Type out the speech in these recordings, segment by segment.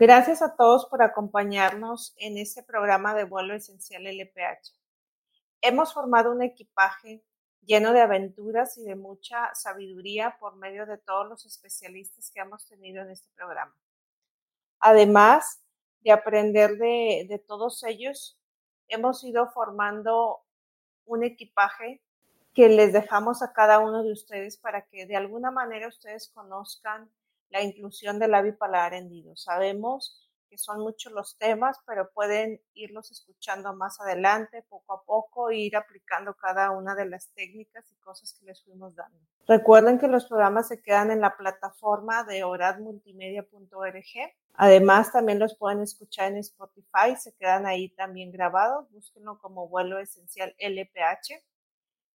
Gracias a todos por acompañarnos en este programa de vuelo esencial LPH. Hemos formado un equipaje lleno de aventuras y de mucha sabiduría por medio de todos los especialistas que hemos tenido en este programa. Además de aprender de, todos ellos, hemos ido formando un equipaje que les dejamos a cada uno de ustedes para que de alguna manera ustedes conozcan la inclusión del labio paladar hendido. Sabemos que son muchos los temas, pero pueden irlos escuchando más adelante, poco a poco, e ir aplicando cada una de las técnicas y cosas que les fuimos dando. Recuerden que los programas se quedan en la plataforma de oradmultimedia.org. Además, también los pueden escuchar en Spotify, se quedan ahí también grabados. Búsquenlo como vuelo esencial LPH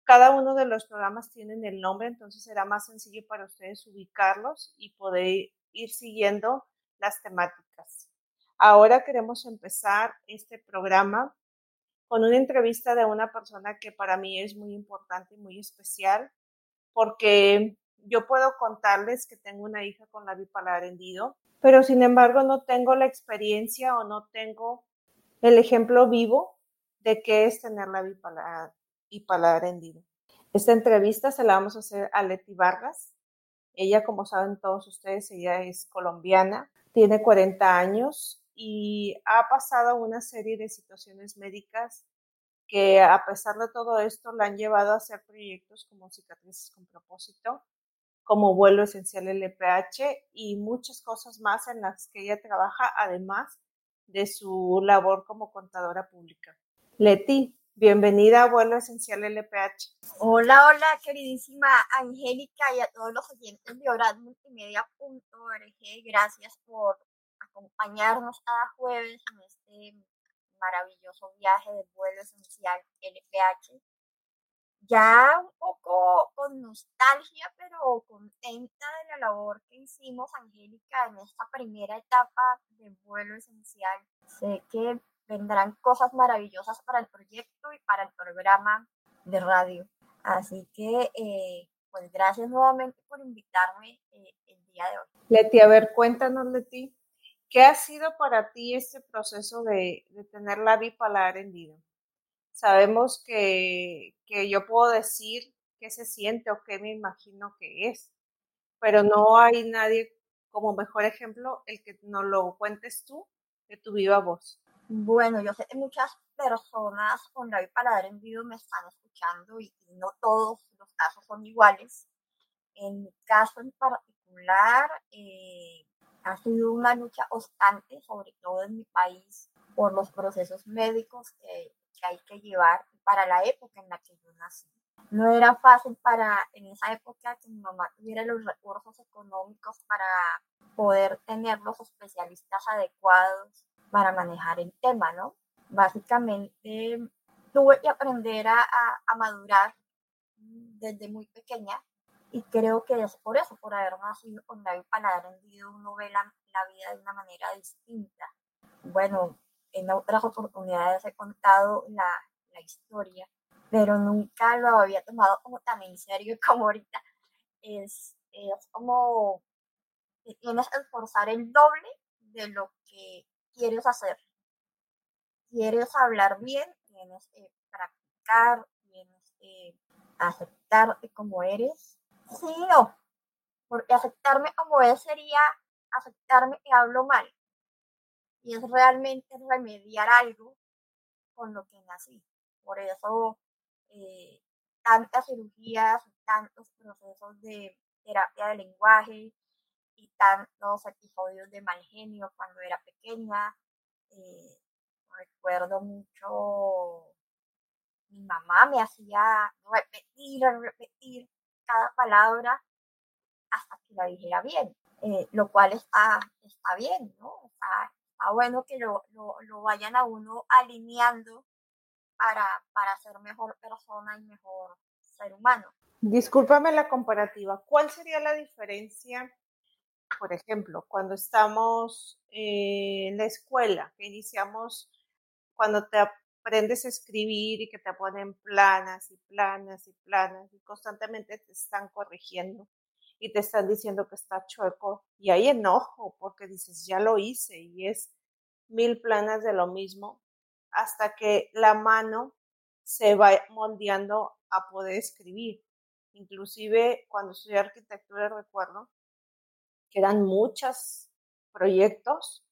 cada uno de los programas tienen el nombre, entonces será más sencillo para ustedes ubicarlos y poder ir siguiendo las temáticas. Ahora queremos empezar este programa con una entrevista de una persona que para mí es muy importante y muy especial, porque yo puedo contarles que tengo una hija con la bipolar hendido, pero sin embargo no tengo la experiencia o no tengo el ejemplo vivo de qué es tener la bipolar y paladar hendido. Esta entrevista se la vamos a hacer a Leti Vargas. Ella, como saben todos ustedes, ella es colombiana, tiene 40 años y ha pasado una serie de situaciones médicas que a pesar de todo esto la han llevado a hacer proyectos como cicatrices con propósito, como vuelo esencial LPH y muchas cosas más en las que ella trabaja, además de su labor como contadora pública. Leti, Bienvenida a Vuelo Esencial LPH. Hola, hola, queridísima Angélica y a todos los oyentes de oradmultimedia.org. Gracias por acompañarnos cada jueves en este maravilloso viaje de Vuelo Esencial LPH. Ya un poco con nostalgia, pero contenta de la labor que hicimos, Angélica, en esta primera etapa de Vuelo Esencial. Sé que vendrán cosas maravillosas para el proyecto y para el programa de radio. Así que, eh, pues gracias nuevamente por invitarme eh, el día de hoy. Leti, a ver, cuéntanos, Leti, ¿qué ha sido para ti este proceso de, de tener la bipolar hendido? Sabemos que, que yo puedo decir qué se siente o qué me imagino que es, pero no hay nadie como mejor ejemplo el que nos lo cuentes tú de tu viva voz. Bueno, yo sé que muchas personas con la paladar en vivo me están escuchando y, no todos los casos son iguales. En mi caso en particular, eh, ha sido una lucha constante, sobre todo en mi país, por los procesos médicos que, que hay que llevar para la época en la que yo nací. No era fácil para en esa época que mi mamá tuviera los recursos económicos para poder tener los especialistas adecuados para manejar el tema, ¿no? Básicamente tuve que aprender a, madurar desde muy pequeña y creo que es por eso, por haber nacido con la paladar hendido, uno ve la, vida de una manera distinta. Bueno, en otras oportunidades he contado la, historia, pero nunca lo había tomado como tan en serio como ahorita. Es, es como tienes que esforzar el doble de lo que quieres hacer. Quieres hablar bien, tienes que practicar, tienes que aceptarte como eres. Sí, no, porque aceptarme como es sería aceptarme que hablo mal. Y es realmente remediar algo con lo que nací. Por eso eh, tantas cirugías, tantos procesos de terapia de lenguaje, y tantos episodios de mal genio cuando era pequeña. Eh, recuerdo mucho, mi mamá me hacía repetir, repetir cada palabra hasta que la dijera bien, eh, lo cual está, está bien, ¿no? Está, bueno que lo, lo, lo, vayan a uno alineando para, para ser mejor persona y mejor ser humano. Discúlpame la comparativa. ¿Cuál sería la diferencia por ejemplo, cuando estamos en la escuela, que iniciamos, cuando te aprendes a escribir y que te ponen planas y planas y planas y constantemente te están corrigiendo. y te están diciendo que está chueco y hay enojo porque dices, ya lo hice y es mil planas de lo mismo hasta que la mano se va moldeando a poder escribir. Inclusive cuando estudié arquitectura recuerdo que eran muchos proyectos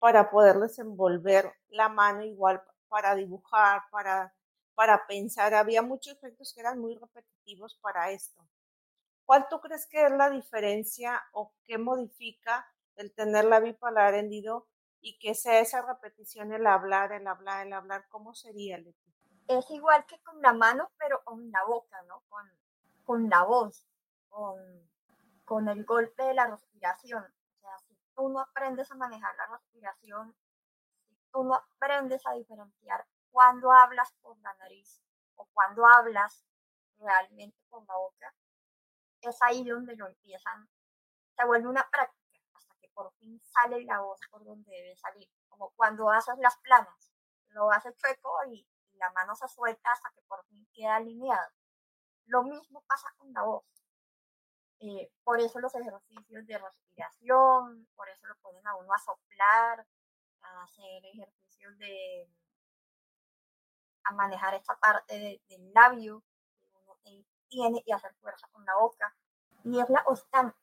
para poder desenvolver la mano igual para dibujar, para, para pensar. Había muchos efectos que eran muy repetitivos para esto. ¿Cuál tú crees que es la diferencia o qué modifica el tener la bipolar hendido y que sea esa repetición, el hablar, el hablar, el hablar? ¿Cómo sería? Es igual que con la mano, pero con la boca, ¿no? Con, con la voz, con, con el golpe de la respiración. O sea, si tú no aprendes a manejar la respiración, si tú no aprendes a diferenciar cuando hablas por la nariz o cuando hablas realmente con la boca, es ahí donde lo empiezan, se vuelve una práctica hasta que por fin sale la voz por donde debe salir, como cuando haces las planas, lo haces chueco y, la mano se suelta hasta que por fin queda alineado. Lo mismo pasa con la voz. Eh, por eso los ejercicios de respiración, por eso lo ponen a uno a soplar, a hacer ejercicios de a manejar esta parte del labio tiene y hacer fuerza con la boca. Y es la constante.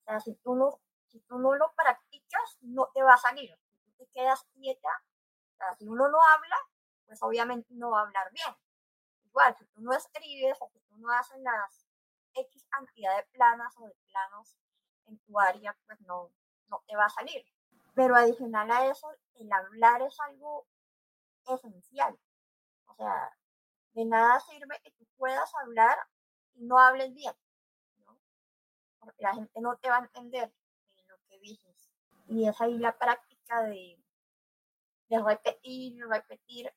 O sea, si tú no, si tú no lo practicas, no te va a salir. Si tú te quedas quieta, o sea, si uno no habla, pues obviamente no va a hablar bien. Igual, si tú no escribes o si tú no haces las X cantidad de planas o de planos en tu área, pues no, no te va a salir. Pero adicional a eso, el hablar es algo esencial. O sea, de nada sirve que tú puedas hablar y no hables bien, ¿no? Porque la gente no te va a entender lo que dices. Y es ahí la práctica de, de repetir, repetir.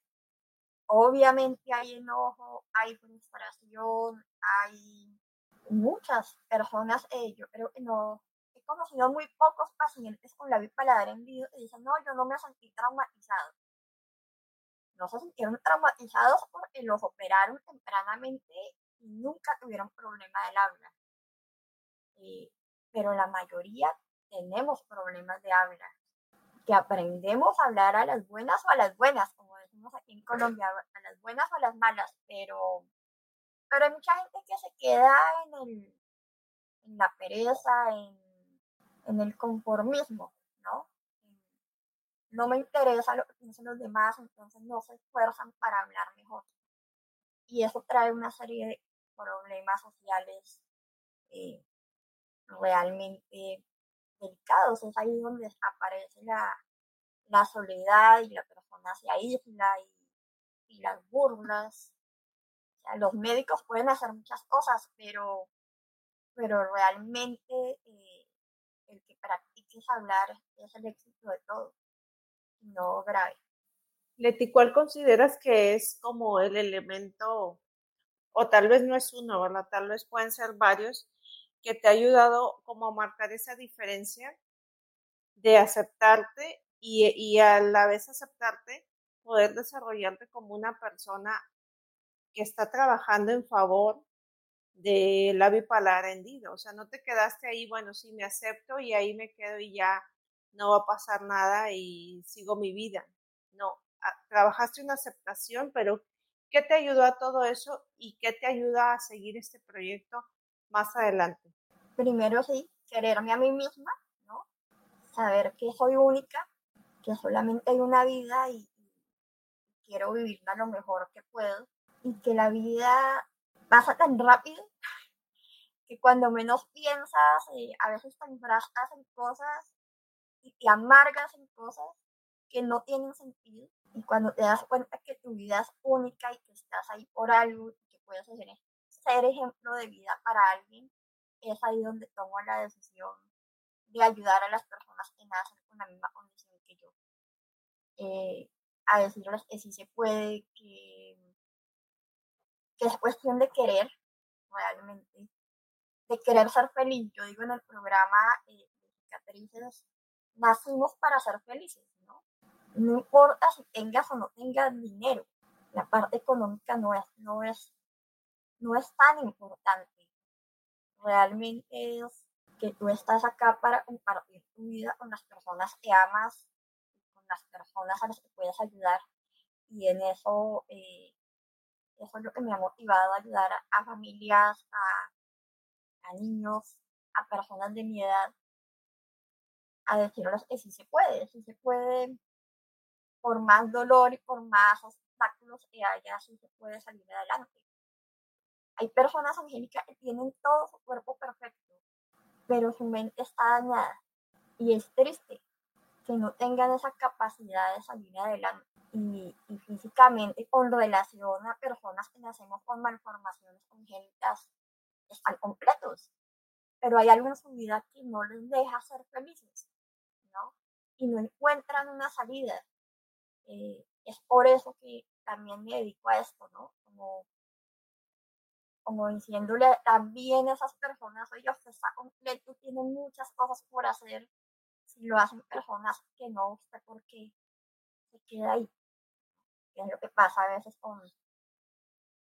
Obviamente hay enojo, hay frustración, hay muchas personas, eh, yo creo que no, he conocido muy pocos pacientes con la bipolar en vivo y dicen, no, yo no me sentí traumatizado no se sintieron traumatizados porque los operaron tempranamente y nunca tuvieron problema del habla. Eh, pero la mayoría tenemos problemas de habla, que aprendemos a hablar a las buenas o a las buenas, como decimos aquí en Colombia, a las buenas o a las malas, pero, pero hay mucha gente que se queda en, el, en la pereza, en, en el conformismo, ¿no? no me interesa lo que piensen los demás, entonces no se esfuerzan para hablar mejor. Y eso trae una serie de problemas sociales eh, realmente delicados. Es ahí donde aparece la, la soledad y la persona se aísla y, y las burlas. Los médicos pueden hacer muchas cosas, pero, pero realmente eh, el que practiques hablar es el éxito de todo no grave. Leti, ¿cuál consideras que es como el elemento, o tal vez no es uno, ¿verdad? Tal vez pueden ser varios, que te ha ayudado como a marcar esa diferencia de aceptarte y, y a la vez aceptarte, poder desarrollarte como una persona que está trabajando en favor de la bipolar hendido. O sea, no te quedaste ahí, bueno, sí me acepto y ahí me quedo y ya no va a pasar nada y sigo mi vida. No, trabajaste una aceptación, pero ¿qué te ayudó a todo eso y qué te ayuda a seguir este proyecto más adelante? Primero sí, quererme a mí misma, ¿no? Saber que soy única, que solamente hay una vida y, quiero vivirla lo mejor que puedo y que la vida pasa tan rápido que cuando menos piensas, eh, a veces te enfrascas en cosas y te amargas en cosas que no tienen sentido. Y cuando te das cuenta que tu vida es única y que estás ahí por algo y que puedes ser, ser ejemplo de vida para alguien, es ahí donde tomo la decisión de ayudar a las personas que nacen con la misma condición que yo. Eh, a decirles que sí se puede, que, es cuestión de querer realmente, de querer ser feliz. Yo digo en el programa eh, de cicatrices nacimos para ser felices, ¿no? No importa si tengas o no tengas dinero, la parte económica no es, no es, no es tan importante. realmente es que tú estás acá para compartir tu vida con las personas que amas, con las personas a las que puedes ayudar. Y en eso, eh, eso es lo que me ha motivado a ayudar a, familias, a, niños, a personas de mi edad, a decirles que sí se puede, sí se puede, por más dolor y por más obstáculos que haya, sí se puede salir adelante. Hay personas, Angélica, que tienen todo su cuerpo perfecto, pero su mente está dañada. Y es triste que no tengan esa capacidad de salir adelante. Y, físicamente, con relación a personas que nacemos con malformaciones congénitas, están completos. Pero hay algo en su vida que no les deja ser felices, ¿no? Y no encuentran una salida. Eh, es por eso que también me dedico a esto, ¿no? Como diciéndole también a esas personas, oye, usted está completo, tiene muchas cosas por hacer, si lo hacen personas que no, usted por qué se queda ahí. Es lo que pasa a veces con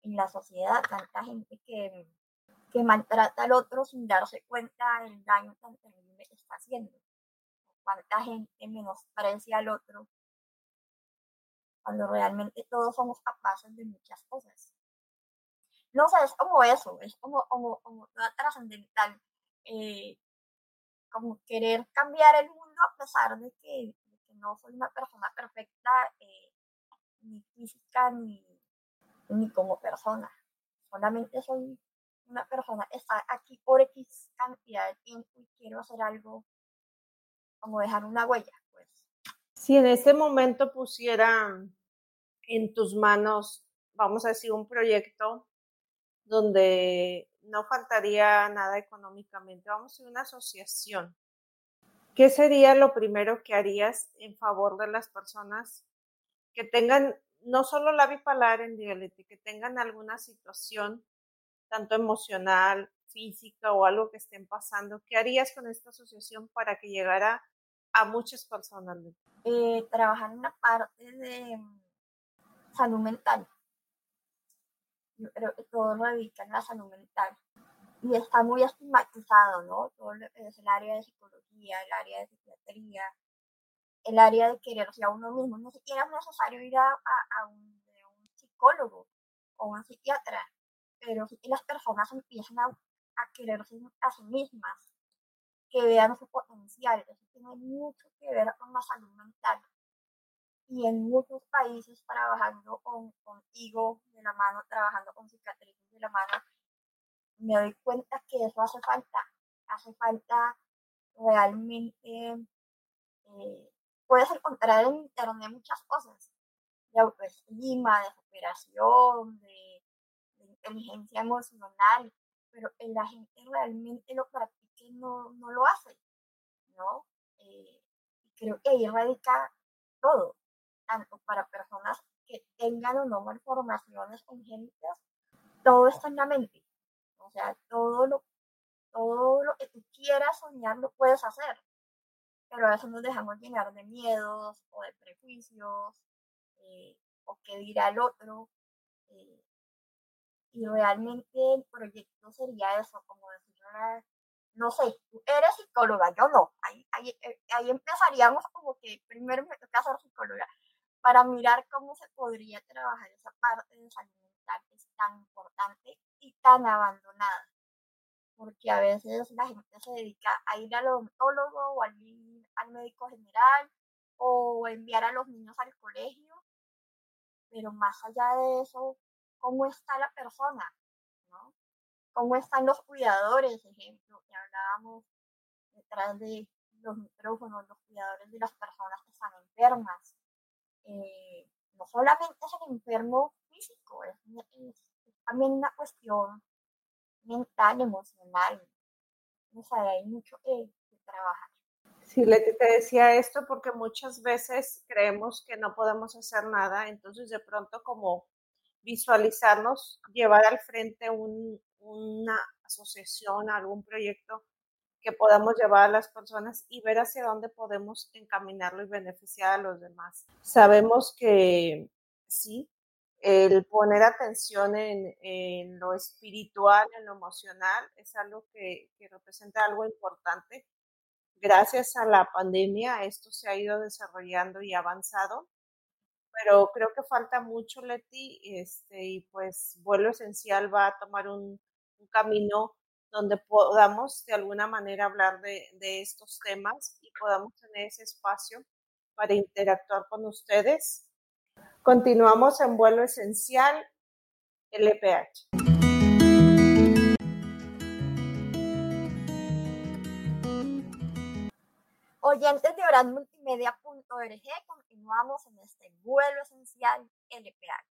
en la sociedad, tanta gente que, que maltrata al otro sin darse cuenta del daño tan terrible que está haciendo. Cuánta gente menosprecia al otro cuando realmente todos somos capaces de muchas cosas no sé, es como eso, es como, como, como trascendental. Eh, como querer cambiar el mundo a pesar de que, no soy una persona perfecta, eh, ni física, ni, ni como persona. Solamente soy una persona que está aquí por X cantidad de tiempo y quiero hacer algo como dejar una huella, pues. Si en este momento pusiera en tus manos, vamos a decir, un proyecto donde no faltaría nada económicamente. Vamos a una asociación. ¿Qué sería lo primero que harías en favor de las personas que tengan no solo la bipolar en dialéctica, que tengan alguna situación tanto emocional, física o algo que estén pasando? ¿Qué harías con esta asociación para que llegara a muchas personas? Eh, trabajar en la parte de mm, salud mental yo todo radica en la salud mental. Y está muy estigmatizado, ¿no? Todo es el área de psicología, el área de psiquiatría, el área de quererse a uno mismo. No siquiera es necesario ir a, a, un, psicólogo o un psiquiatra, pero sí que las personas empiezan a, a quererse a sí mismas, que vean su potencial. Eso tiene mucho que ver con la salud mental y en muchos países trabajando con, contigo de la mano, trabajando con cicatrices de la mano, me doy cuenta que eso hace falta. Hace falta realmente, eh, puedes encontrar en internet muchas cosas, de autoestima, de superación, de, inteligencia emocional, pero la gente realmente lo practique no, no lo hace, ¿no? Eh, creo que ahí radica todo tanto para personas que tengan o no malformaciones congénitas, todo está en la mente. O sea, todo lo, todo lo que tú quieras soñar lo puedes hacer. Pero a veces nos dejamos llenar de miedos o de prejuicios eh, o qué dirá el otro. Eh, y realmente el proyecto sería eso, como decir, no sé, tú eres psicóloga, yo no. Ahí, ahí, eh, ahí empezaríamos como que primero me toca ser psicóloga para mirar cómo se podría trabajar esa parte de salud mental que es tan importante y tan abandonada. Porque a veces la gente se dedica a ir al odontólogo o al, al médico general o enviar a los niños al colegio, pero más allá de eso, ¿cómo está la persona? ¿Cómo están los cuidadores, ejemplo, que hablábamos detrás de los micrófonos, los cuidadores de las personas que están enfermas? Eh, no solamente es el enfermo físico, es, también una cuestión mental, emocional. O sea, hay mucho que, trabajar. Sí, Leti, te decía esto porque muchas veces creemos que no podemos hacer nada, entonces de pronto como visualizarnos, llevar al frente una asociación, algún proyecto que podamos llevar a las personas y ver hacia dónde podemos encaminarlo y beneficiar a los demás. Sabemos que sí, el poner atención en, lo espiritual, en lo emocional, es algo que, que, representa algo importante. Gracias a la pandemia, esto se ha ido desarrollando y avanzado, pero creo que falta mucho, Leti, este, y pues Vuelo Esencial va a tomar un, un camino donde podamos de alguna manera hablar de, de estos temas y podamos tener ese espacio para interactuar con ustedes Continuamos en vuelo esencial LPH. Oyentes de oranmultimedia.org, continuamos en este vuelo esencial LPH.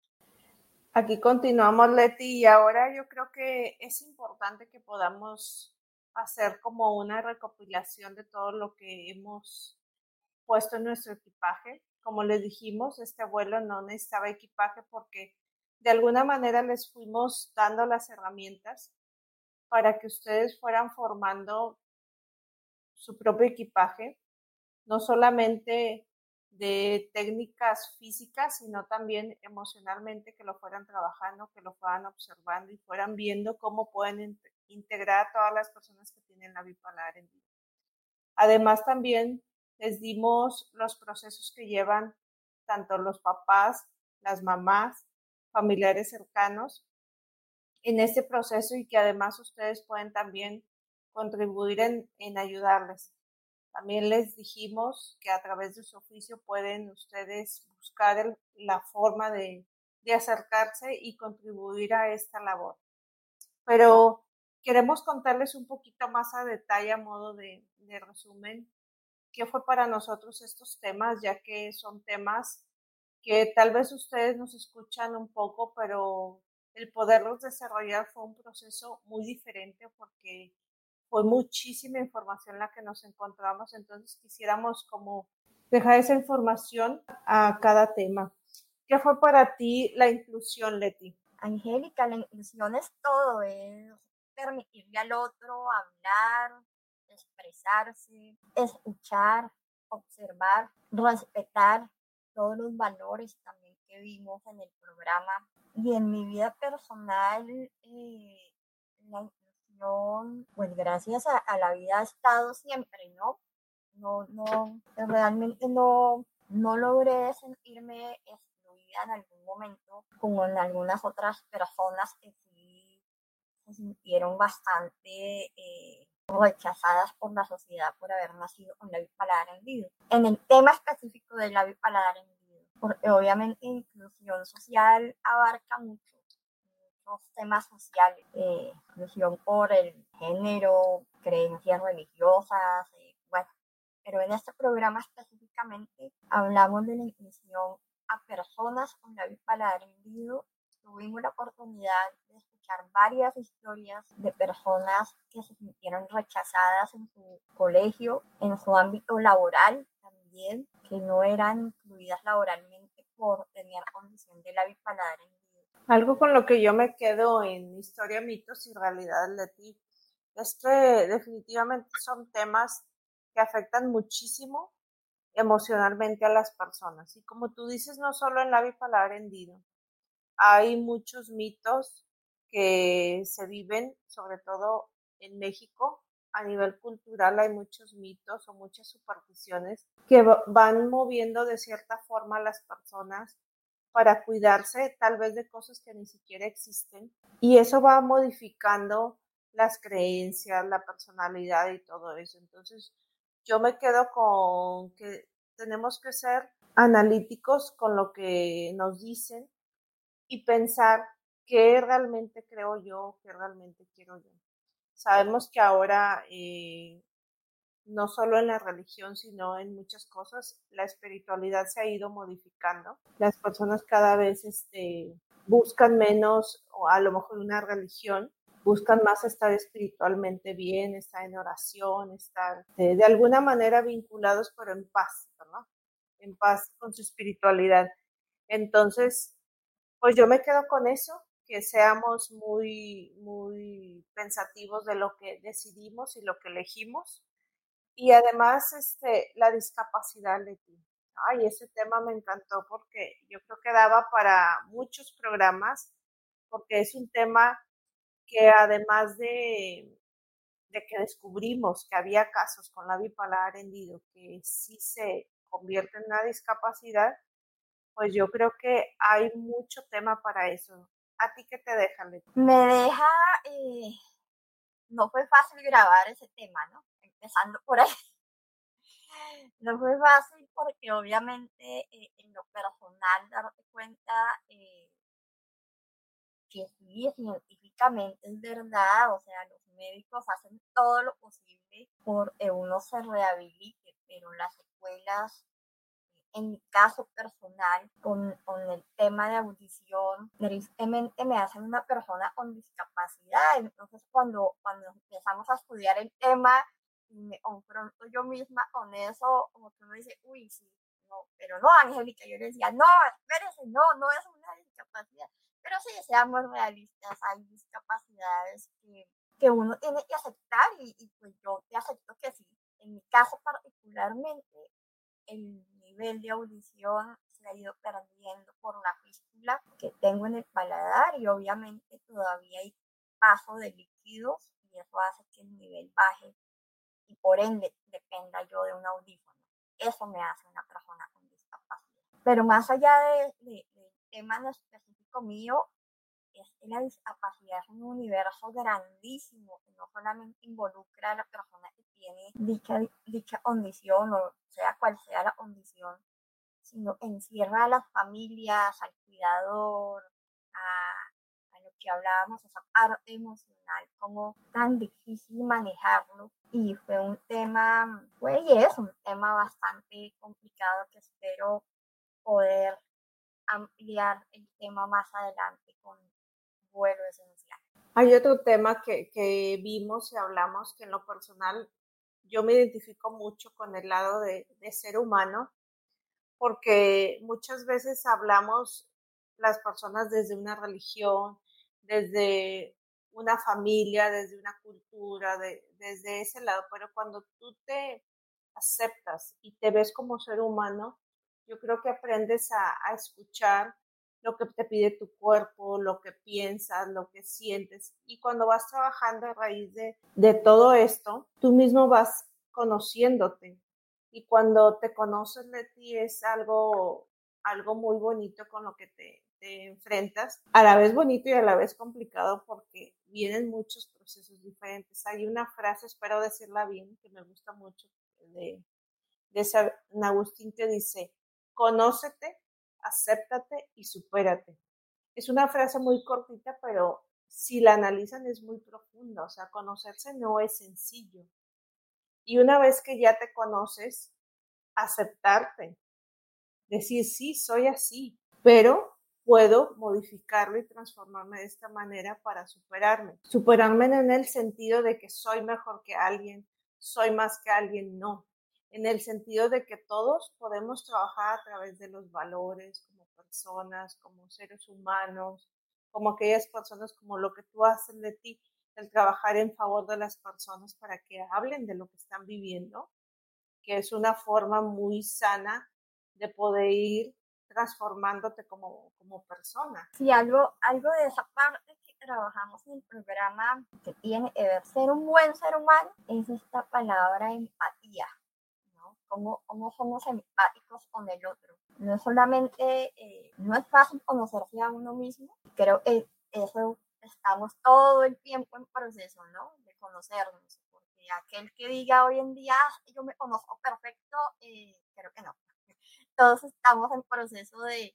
Aquí continuamos, Leti, y ahora yo creo que es importante que podamos hacer como una recopilación de todo lo que hemos puesto en nuestro equipaje como les dijimos, este vuelo no necesitaba equipaje porque de alguna manera les fuimos dando las herramientas para que ustedes fueran formando su propio equipaje, no solamente de técnicas físicas, sino también emocionalmente, que lo fueran trabajando, que lo fueran observando y fueran viendo cómo pueden integrar a todas las personas que tienen la bipolar en vida. Además, también les dimos los procesos que llevan tanto los papás, las mamás, familiares cercanos en este proceso y que además ustedes pueden también contribuir en, en ayudarles. También les dijimos que a través de su oficio pueden ustedes buscar la forma de, acercarse y contribuir a esta labor. Pero queremos contarles un poquito más a detalle a modo de, de resumen qué fue para nosotros estos temas, ya que son temas que tal vez ustedes nos escuchan un poco, pero el poderlos desarrollar fue un proceso muy diferente porque fue muchísima información la que nos encontramos, entonces quisiéramos como dejar esa información a cada tema. ¿Qué fue para ti la inclusión, Leti? Angélica, la inclusión es todo, es permitirle al otro hablar, expresarse, escuchar, observar, respetar todos los valores también que vimos en el programa. Y en mi vida personal, eh, la inclusión, pues gracias a, la vida ha estado siempre, ¿no? No, no, realmente no, no logré sentirme excluida en algún momento, como en algunas otras personas que sí se sintieron bastante eh, rechazadas por la sociedad por haber nacido con la bipaladar hendido. En el tema específico de la bipaladar hendido, porque obviamente inclusión social abarca mucho, muchos temas sociales, eh, inclusión por el género, creencias religiosas, eh, bueno, pero en este programa específicamente hablamos de la inclusión a personas con la hendido. Tuvimos la oportunidad de varias historias de personas que se sintieron rechazadas en su colegio, en su ámbito laboral también, que no eran incluidas laboralmente por tener condición de la bipaladar Algo con lo que yo me quedo en historia, mitos y realidad de ti es que definitivamente son temas que afectan muchísimo emocionalmente a las personas. Y como tú dices, no solo en la bipaladar hendido, hay muchos mitos que se viven, sobre todo en México. A nivel cultural hay muchos mitos o muchas supersticiones que van moviendo de cierta forma a las personas para cuidarse tal vez de cosas que ni siquiera existen y eso va modificando las creencias, la personalidad y todo eso. Entonces, yo me quedo con que tenemos que ser analíticos con lo que nos dicen y pensar qué realmente creo yo, qué realmente quiero yo. Sabemos que ahora, eh, no solo en la religión, sino en muchas cosas, la espiritualidad se ha ido modificando. Las personas cada vez este, buscan menos, o a lo mejor una religión, buscan más estar espiritualmente bien, estar en oración, estar de, de alguna manera vinculados, pero en paz, ¿no? En paz con su espiritualidad. Entonces, pues yo me quedo con eso, que seamos muy, muy pensativos de lo que decidimos y lo que elegimos. Y además, este, la discapacidad de. Ay, ese tema me encantó porque yo creo que daba para muchos programas, porque es un tema que además de, de que descubrimos que había casos con la bipolar hendido que sí se convierte en una discapacidad, pues yo creo que hay mucho tema para eso. ¿A ti qué te deja, Me deja, eh, no fue fácil grabar ese tema, ¿no? Empezando por ahí. No fue fácil porque obviamente eh, en lo personal darte cuenta eh, que sí, científicamente es verdad, o sea, los médicos hacen todo lo posible por que uno se rehabilite, pero las secuelas en mi caso personal, con, con, el tema de audición, tristemente me hacen una persona con discapacidad. Entonces, cuando, cuando empezamos a estudiar el tema me confronto yo misma con eso, como que uno dice, uy, sí, no, pero no, Angélica, yo le decía, no, espérese, no, no es una discapacidad. Pero sí, seamos realistas, hay discapacidades que, que uno tiene que aceptar y, pues yo te acepto que sí. En mi caso particularmente, el nivel de audición se ha ido perdiendo por la fístula que tengo en el paladar y obviamente todavía hay paso de líquidos y eso hace que el nivel baje y por ende dependa yo de un audífono. Eso me hace una persona con discapacidad. Pero más allá del de, tema específico mío, es que la discapacidad es un universo grandísimo que no solamente involucra a la persona que tiene dicha, dicha condición o sea cual sea la condición, sino encierra a las familias, al cuidador, a, que hablábamos, esa parte emocional, como tan difícil manejarlo. Y fue un tema, fue y es un tema bastante complicado que espero poder ampliar el tema más adelante con vuelo esencial. Hay otro tema que, que vimos y hablamos que en lo personal yo me identifico mucho con el lado de, de ser humano, porque muchas veces hablamos las personas desde una religión, desde una familia, desde una cultura, de, desde ese lado, pero cuando tú te aceptas y te ves como ser humano, yo creo que aprendes a, escuchar lo que te pide tu cuerpo, lo que piensas, lo que sientes. Y cuando vas trabajando a raíz de, de todo esto, tú mismo vas conociéndote. Y cuando te conoces de ti es algo, algo muy bonito con lo que te, te enfrentas, a la vez bonito y a la vez complicado porque vienen muchos procesos diferentes. Hay una frase, espero decirla bien, que me gusta mucho, de, de San Agustín que dice, conócete acéptate y supérate. Es una frase muy cortita, pero si la analizan es muy profunda, o sea, conocerse no es sencillo. Y una vez que ya te conoces, aceptarte, decir, sí, soy así, pero puedo modificarlo y transformarme de esta manera para superarme. Superarme en el sentido de que soy mejor que alguien, soy más que alguien, no en el sentido de que todos podemos trabajar a través de los valores como personas, como seres humanos, como aquellas personas, como lo que tú haces de ti, el trabajar en favor de las personas para que hablen de lo que están viviendo, que es una forma muy sana de poder ir transformándote como, como persona. Sí, algo, algo de esa parte que trabajamos en el programa que tiene que ver ser un buen ser humano es esta palabra empatía cómo, cómo somos empáticos con el otro. No es solamente, eh, no es fácil conocerse a uno mismo, creo que eso estamos todo el tiempo en proceso, ¿no? De conocernos, porque aquel que diga hoy en día, yo me conozco perfecto, eh, creo que no. Todos estamos en proceso de,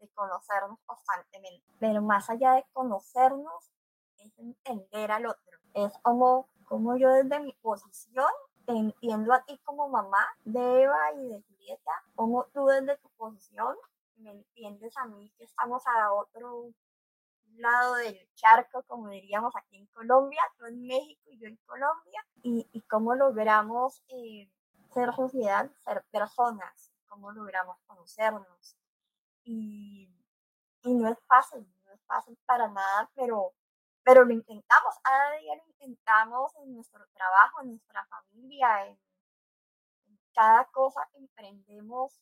de conocernos constantemente, pero más allá de conocernos, es entender al otro. Es como, como yo desde mi posición te entiendo a ti como mamá de Eva y de Julieta, como tú desde tu posición me entiendes a mí que estamos a otro lado del charco, como diríamos aquí en Colombia, tú en México y yo en Colombia, y, y cómo logramos eh, ser sociedad, ser personas, cómo logramos conocernos. Y, y no es fácil, no es fácil para nada, pero pero lo intentamos, cada día lo intentamos en nuestro trabajo, en nuestra familia, en, cada cosa que emprendemos,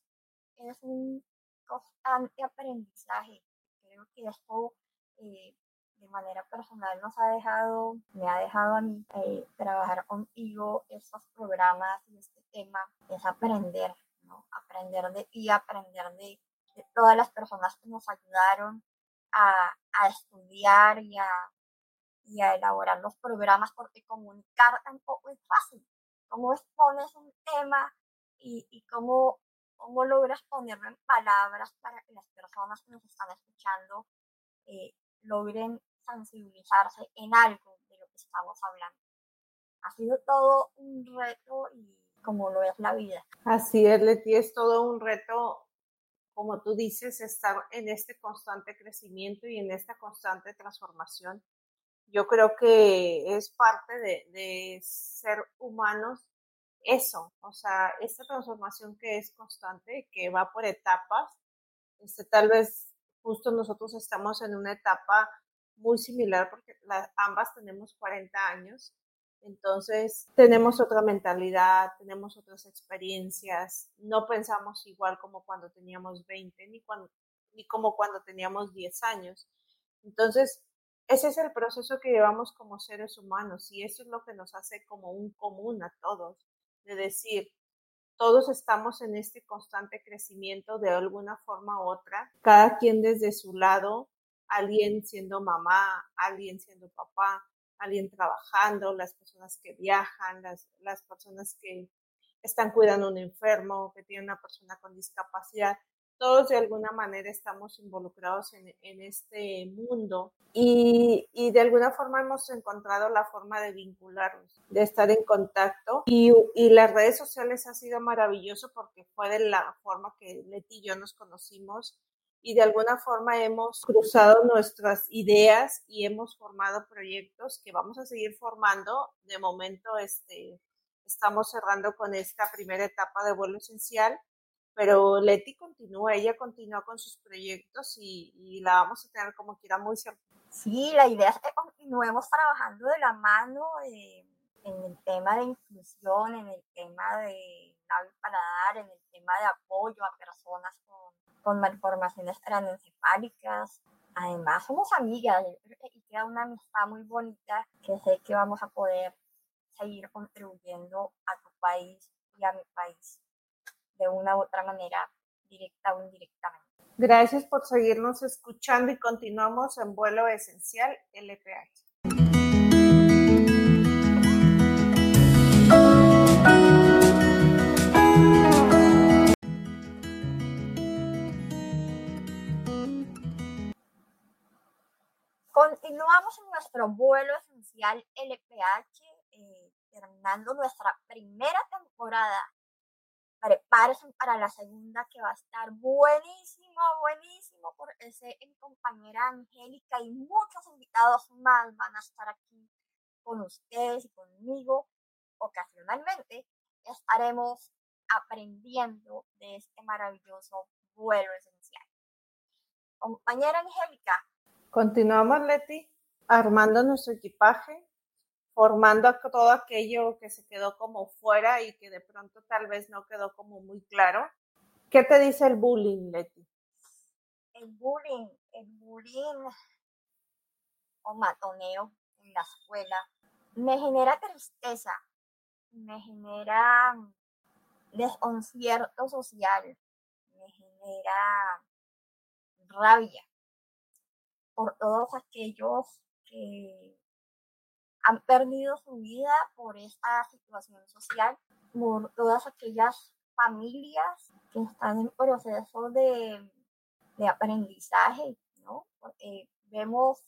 es un constante aprendizaje. Creo que esto eh, de manera personal nos ha dejado, me ha dejado a mí eh, trabajar contigo estos programas y este tema, es aprender. Aprender de ti, aprender de, todas las personas que nos ayudaron a, a estudiar y a, y a elaborar los programas, porque comunicar tampoco es fácil. Cómo expones un tema y, y cómo, cómo logras ponerlo en palabras para que las personas que nos están escuchando eh, logren sensibilizarse en algo de lo que estamos hablando. Ha sido todo un reto y como lo es la vida. Así es, Leti, es todo un reto, como tú dices, estar en este constante crecimiento y en esta constante transformación. Yo creo que es parte de, ser humanos eso, o sea, esta transformación que es constante, que va por etapas, este, tal vez justo nosotros estamos en una etapa muy similar porque ambas tenemos 40 años, entonces tenemos otra mentalidad, tenemos otras experiencias, no pensamos igual como cuando teníamos 20 ni, cuando, ni como cuando teníamos 10 años. Entonces, ese es el proceso que llevamos como seres humanos y eso es lo que nos hace como un común a todos, de decir, todos estamos en este constante crecimiento de alguna forma u otra, cada quien desde su lado, alguien siendo mamá, alguien siendo papá, alguien trabajando, las personas que viajan, las, las personas que están cuidando a un enfermo, que tiene una persona con discapacidad. Todos de alguna manera estamos involucrados en, este mundo y, de alguna forma hemos encontrado la forma de vincularnos, de estar en contacto. Y, las redes sociales ha sido maravilloso porque fue de la forma que Leti y yo nos conocimos y de alguna forma hemos cruzado nuestras ideas y hemos formado proyectos que vamos a seguir formando. De momento, este, estamos cerrando con esta primera etapa de vuelo esencial pero Leti continúa, ella continúa con sus proyectos y, la vamos a tener como quiera muy cerca. Sí, la idea es que continuemos trabajando de la mano eh, en el tema de inclusión, en el tema de para dar, en el tema de apoyo a personas con, con malformaciones craneoencefálicas. Además, somos amigas y queda una amistad muy bonita que sé que vamos a poder seguir contribuyendo a tu país y a mi país de una u otra manera, directa o indirectamente. Gracias por seguirnos escuchando y continuamos en vuelo esencial LPH. Continuamos en nuestro vuelo esencial LPH, eh, terminando nuestra primera temporada prepárense para la segunda que va a estar buenísimo, buenísimo, por ese mi compañera Angélica y muchos invitados más van a estar aquí con ustedes y conmigo. Ocasionalmente estaremos aprendiendo de este maravilloso vuelo esencial. Compañera Angélica. Continuamos, Leti, armando nuestro equipaje formando todo aquello que se quedó como fuera y que de pronto tal vez no quedó como muy claro. ¿Qué te dice el bullying, Leti? El bullying, el bullying o matoneo en la escuela me genera tristeza, me genera desconcierto social, me genera rabia por todos aquellos que han perdido su vida por esta situación social, por todas aquellas familias que están en proceso de, de aprendizaje, ¿no? Porque vemos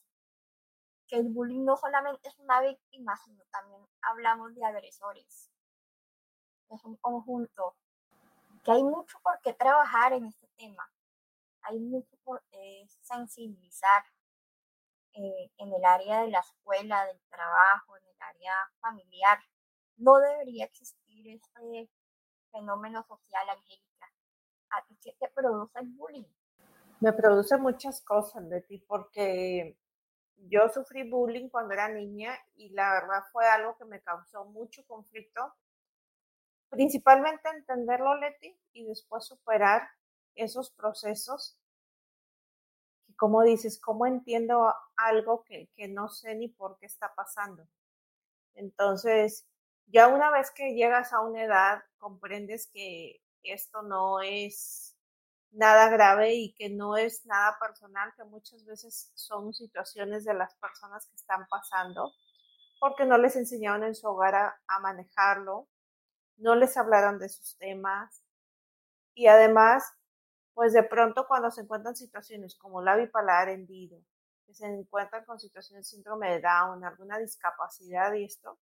que el bullying no solamente es una víctima, sino también hablamos de agresores. Es un conjunto que hay mucho por qué trabajar en este tema. Hay mucho por qué sensibilizar, eh, en el área de la escuela, del trabajo, en el área familiar, no debería existir este fenómeno social, Angélica. ¿A ti qué te produce el bullying? Me produce muchas cosas, ti porque yo sufrí bullying cuando era niña y la verdad fue algo que me causó mucho conflicto. Principalmente entenderlo, Leti, y después superar esos procesos como dices, ¿cómo entiendo algo que, que no sé ni por qué está pasando? Entonces, ya una vez que llegas a una edad, comprendes que esto no es nada grave y que no es nada personal, que muchas veces son situaciones de las personas que están pasando, porque no les enseñaron en su hogar a manejarlo, no les hablaron de sus temas y además pues de pronto cuando se encuentran situaciones como la bipolar hendido, que se encuentran con situaciones de síndrome de Down, alguna discapacidad y esto,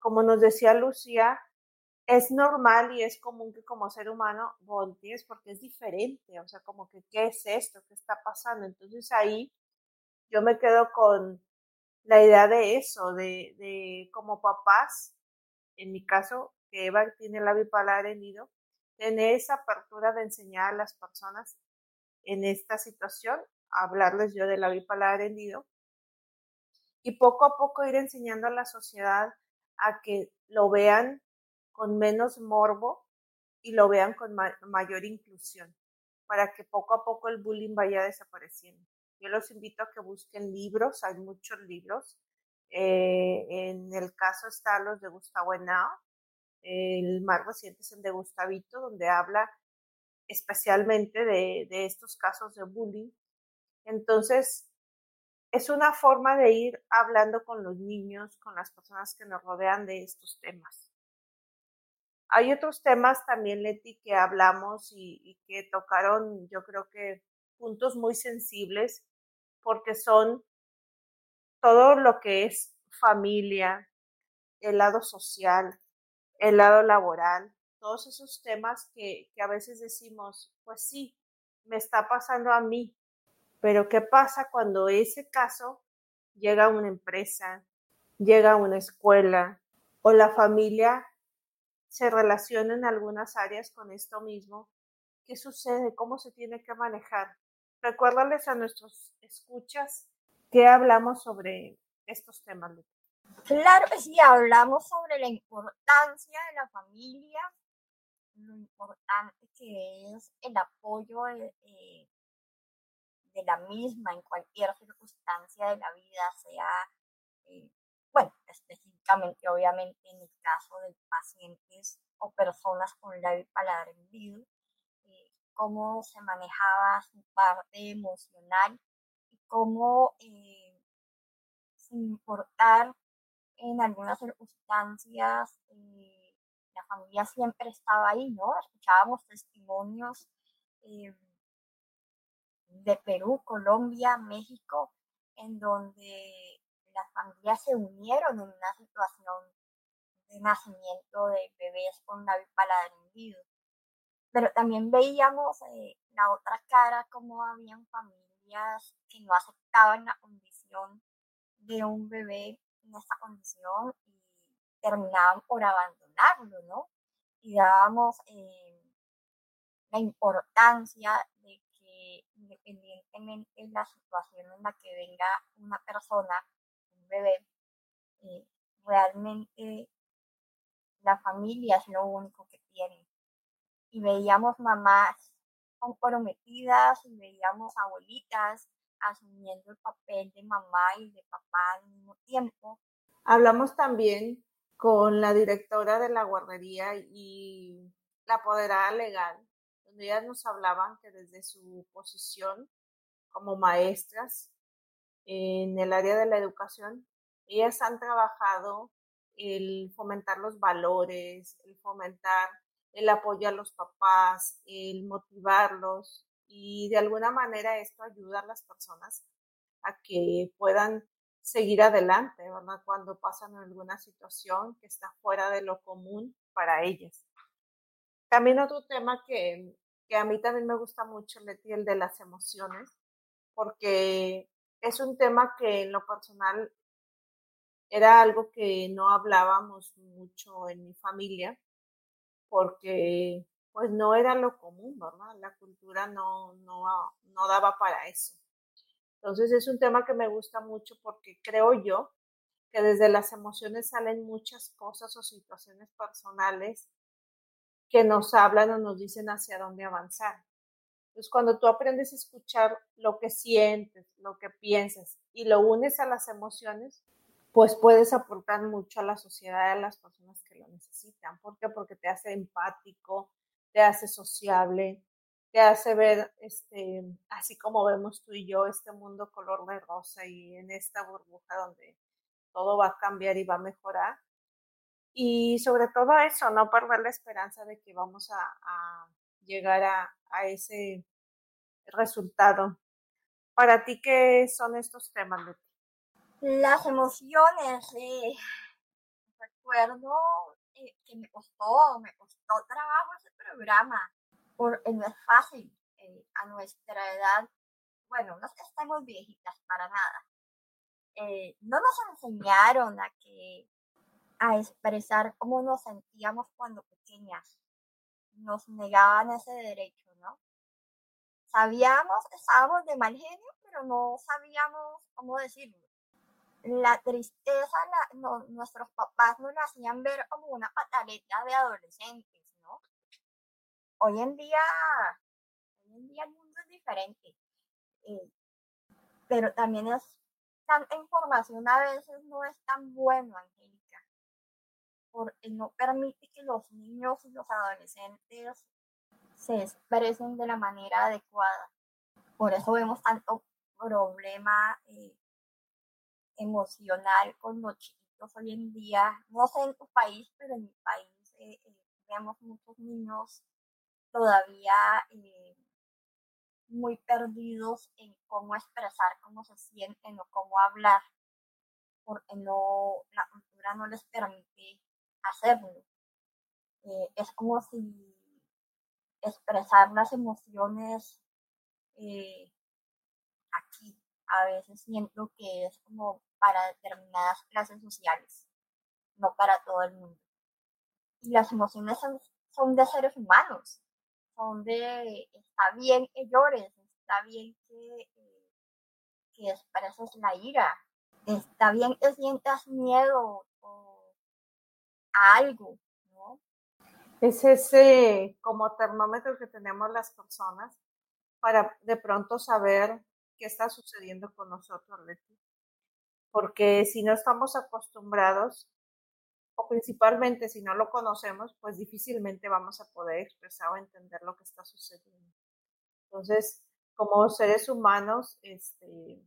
como nos decía Lucía, es normal y es común que como ser humano voltees porque es diferente, o sea, como que, ¿qué es esto? ¿Qué está pasando? Entonces ahí yo me quedo con la idea de eso, de, de como papás, en mi caso, que Eva tiene la bipolar hendido, tener esa apertura de enseñar a las personas en esta situación, hablarles yo de la bipolar hendido y poco a poco ir enseñando a la sociedad a que lo vean con menos morbo y lo vean con mayor inclusión, para que poco a poco el bullying vaya desapareciendo. Yo los invito a que busquen libros, hay muchos libros. Eh, en el caso están los de Gustavo Henao, el más reciente es el de Gustavito, donde habla especialmente de, estos casos de bullying. Entonces, es una forma de ir hablando con los niños, con las personas que nos rodean de estos temas. Hay otros temas también, Leti, que hablamos y, y, que tocaron, yo creo que puntos muy sensibles, porque son todo lo que es familia, el lado social, el lado laboral, todos esos temas que, que a veces decimos, pues sí, me está pasando a mí, pero ¿qué pasa cuando ese caso llega a una empresa, llega a una escuela o la familia se relaciona en algunas áreas con esto mismo? ¿Qué sucede? ¿Cómo se tiene que manejar? Recuérdales a nuestros escuchas que hablamos sobre estos temas. Claro que sí, hablamos sobre la importancia de la familia, lo importante que es el apoyo de, eh, de la misma en cualquier circunstancia de la vida, sea, eh, bueno, específicamente, obviamente, en el caso de pacientes o personas con labio paladar hendido, eh, cómo se manejaba su parte emocional y cómo, sin importar en algunas circunstancias eh, la familia siempre estaba ahí, ¿no? Escuchábamos testimonios eh, de Perú, Colombia, México, en donde las familias se unieron en una situación de nacimiento de bebés con labio paladar hendido. Pero también veíamos eh, la otra cara, como habían familias que no aceptaban la condición de un bebé en esta condición y terminaban por abandonarlo, ¿no? Y dábamos eh, la importancia de que independientemente de la situación en la que venga una persona, un bebé, eh, realmente la familia es lo único que tiene. Y veíamos mamás comprometidas y veíamos abuelitas asumiendo el papel de mamá y de papá al mismo tiempo. Hablamos también con la directora de la guardería y la apoderada legal, donde ellas nos hablaban que desde su posición como maestras en el área de la educación, ellas han trabajado el fomentar los valores, el fomentar el apoyo a los papás, el motivarlos, y de alguna manera esto ayuda a las personas a que puedan seguir adelante, ¿verdad? Cuando pasan alguna situación que está fuera de lo común para ellas. También otro tema que, que a mí también me gusta mucho, Leti, el de las emociones, porque es un tema que en lo personal era algo que no hablábamos mucho en mi familia, porque pues no era lo común, ¿verdad? La cultura no, no, no daba para eso. Entonces es un tema que me gusta mucho porque creo yo que desde las emociones salen muchas cosas o situaciones personales que nos hablan o nos dicen hacia dónde avanzar. Entonces, cuando tú aprendes a escuchar lo que sientes, lo que piensas y lo unes a las emociones, pues puedes aportar mucho a la sociedad, a las personas que lo necesitan. ¿Por qué? Porque te hace empático, te hace sociable, te hace ver, este, así como vemos tú y yo, este mundo color de rosa y en esta burbuja donde todo va a cambiar y va a mejorar. Y sobre todo eso, no perder la esperanza de que vamos a, llegar a, a, ese resultado. Para ti, ¿qué son estos temas, Leti? Las emociones. Eh, recuerdo eh, que me costó, me costó trabajo ese programa porque no es fácil eh, a nuestra edad, bueno, no es que estemos viejitas para nada, eh, no nos enseñaron a que a expresar cómo nos sentíamos cuando pequeñas. Nos negaban ese derecho, ¿no? Sabíamos, estábamos de mal genio, pero no sabíamos cómo decirlo. La tristeza, nuestros papás nos la hacían ver como una pataleta de adolescentes hoy en día, hoy en día el mundo es diferente. Eh, pero también es tanta información a veces no es tan bueno, Angélica, porque no permite que los niños y los adolescentes se expresen de la manera adecuada. Por eso vemos tanto problema eh, emocional con los chiquitos hoy en día. No sé en tu país, pero en mi país eh, vemos muchos niños todavía eh, muy perdidos en cómo expresar cómo se sienten o cómo hablar, porque no, la cultura no les permite hacerlo. Eh, es como si expresar las emociones eh, a veces siento que es como para determinadas clases sociales, no para todo el mundo. Y las emociones son de seres humanos donde está bien que llores, está bien que, que expreses la ira, está bien que sientas miedo a algo. Es ese como termómetro que tenemos las personas para de pronto saber qué está sucediendo con nosotros, Porque si no estamos acostumbrados, principalmente si no lo conocemos, pues difícilmente vamos a poder expresar o entender lo que está sucediendo. Entonces, como seres humanos, este,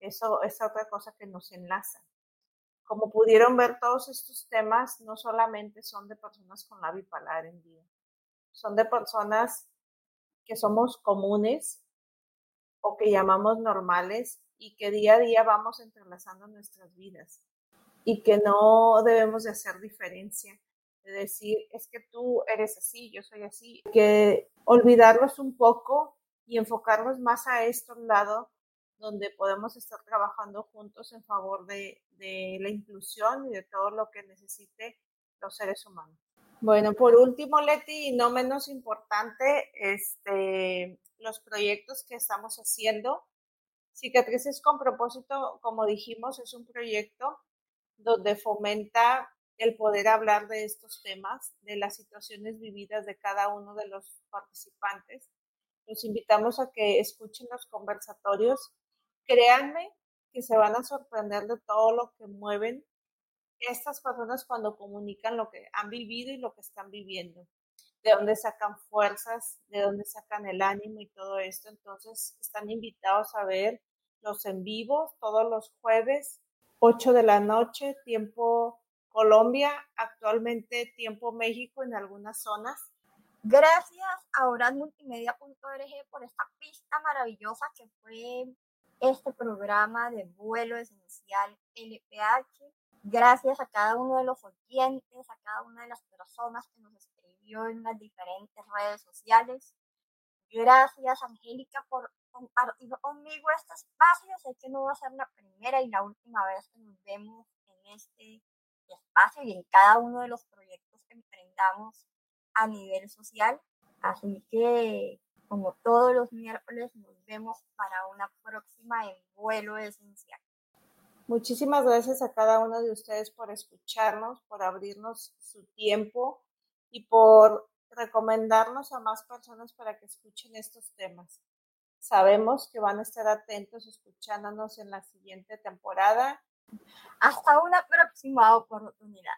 eso es otra cosa que nos enlaza. Como pudieron ver, todos estos temas no solamente son de personas con la bipolar en vida, son de personas que somos comunes o que llamamos normales y que día a día vamos entrelazando nuestras vidas y que no debemos de hacer diferencia, de decir, es que tú eres así, yo soy así, que olvidarlos un poco y enfocarnos más a estos lados donde podemos estar trabajando juntos en favor de, de la inclusión y de todo lo que necesite los seres humanos. Bueno, por último, Leti, y no menos importante, este, los proyectos que estamos haciendo. Cicatrices con propósito, como dijimos, es un proyecto donde fomenta el poder hablar de estos temas, de las situaciones vividas de cada uno de los participantes. Los invitamos a que escuchen los conversatorios. Créanme que se van a sorprender de todo lo que mueven estas personas cuando comunican lo que han vivido y lo que están viviendo, de dónde sacan fuerzas, de dónde sacan el ánimo y todo esto. Entonces, están invitados a ver los en vivos todos los jueves 8 de la noche, tiempo Colombia, actualmente tiempo México en algunas zonas. Gracias a oranmultimedia.org por esta pista maravillosa que fue este programa de vuelo esencial LPH. Gracias a cada uno de los oyentes, a cada una de las personas que nos en las diferentes redes sociales. Gracias, Angélica, por compartir conmigo este espacio. Sé que no va a ser la primera y la última vez que nos vemos en este espacio y en cada uno de los proyectos que emprendamos a nivel social. Así que, como todos los miércoles, nos vemos para una próxima en vuelo esencial. Muchísimas gracias a cada uno de ustedes por escucharnos, por abrirnos su tiempo y por recomendarnos a más personas para que escuchen estos temas. Sabemos que van a estar atentos escuchándonos en la siguiente temporada. Hasta una próxima oportunidad.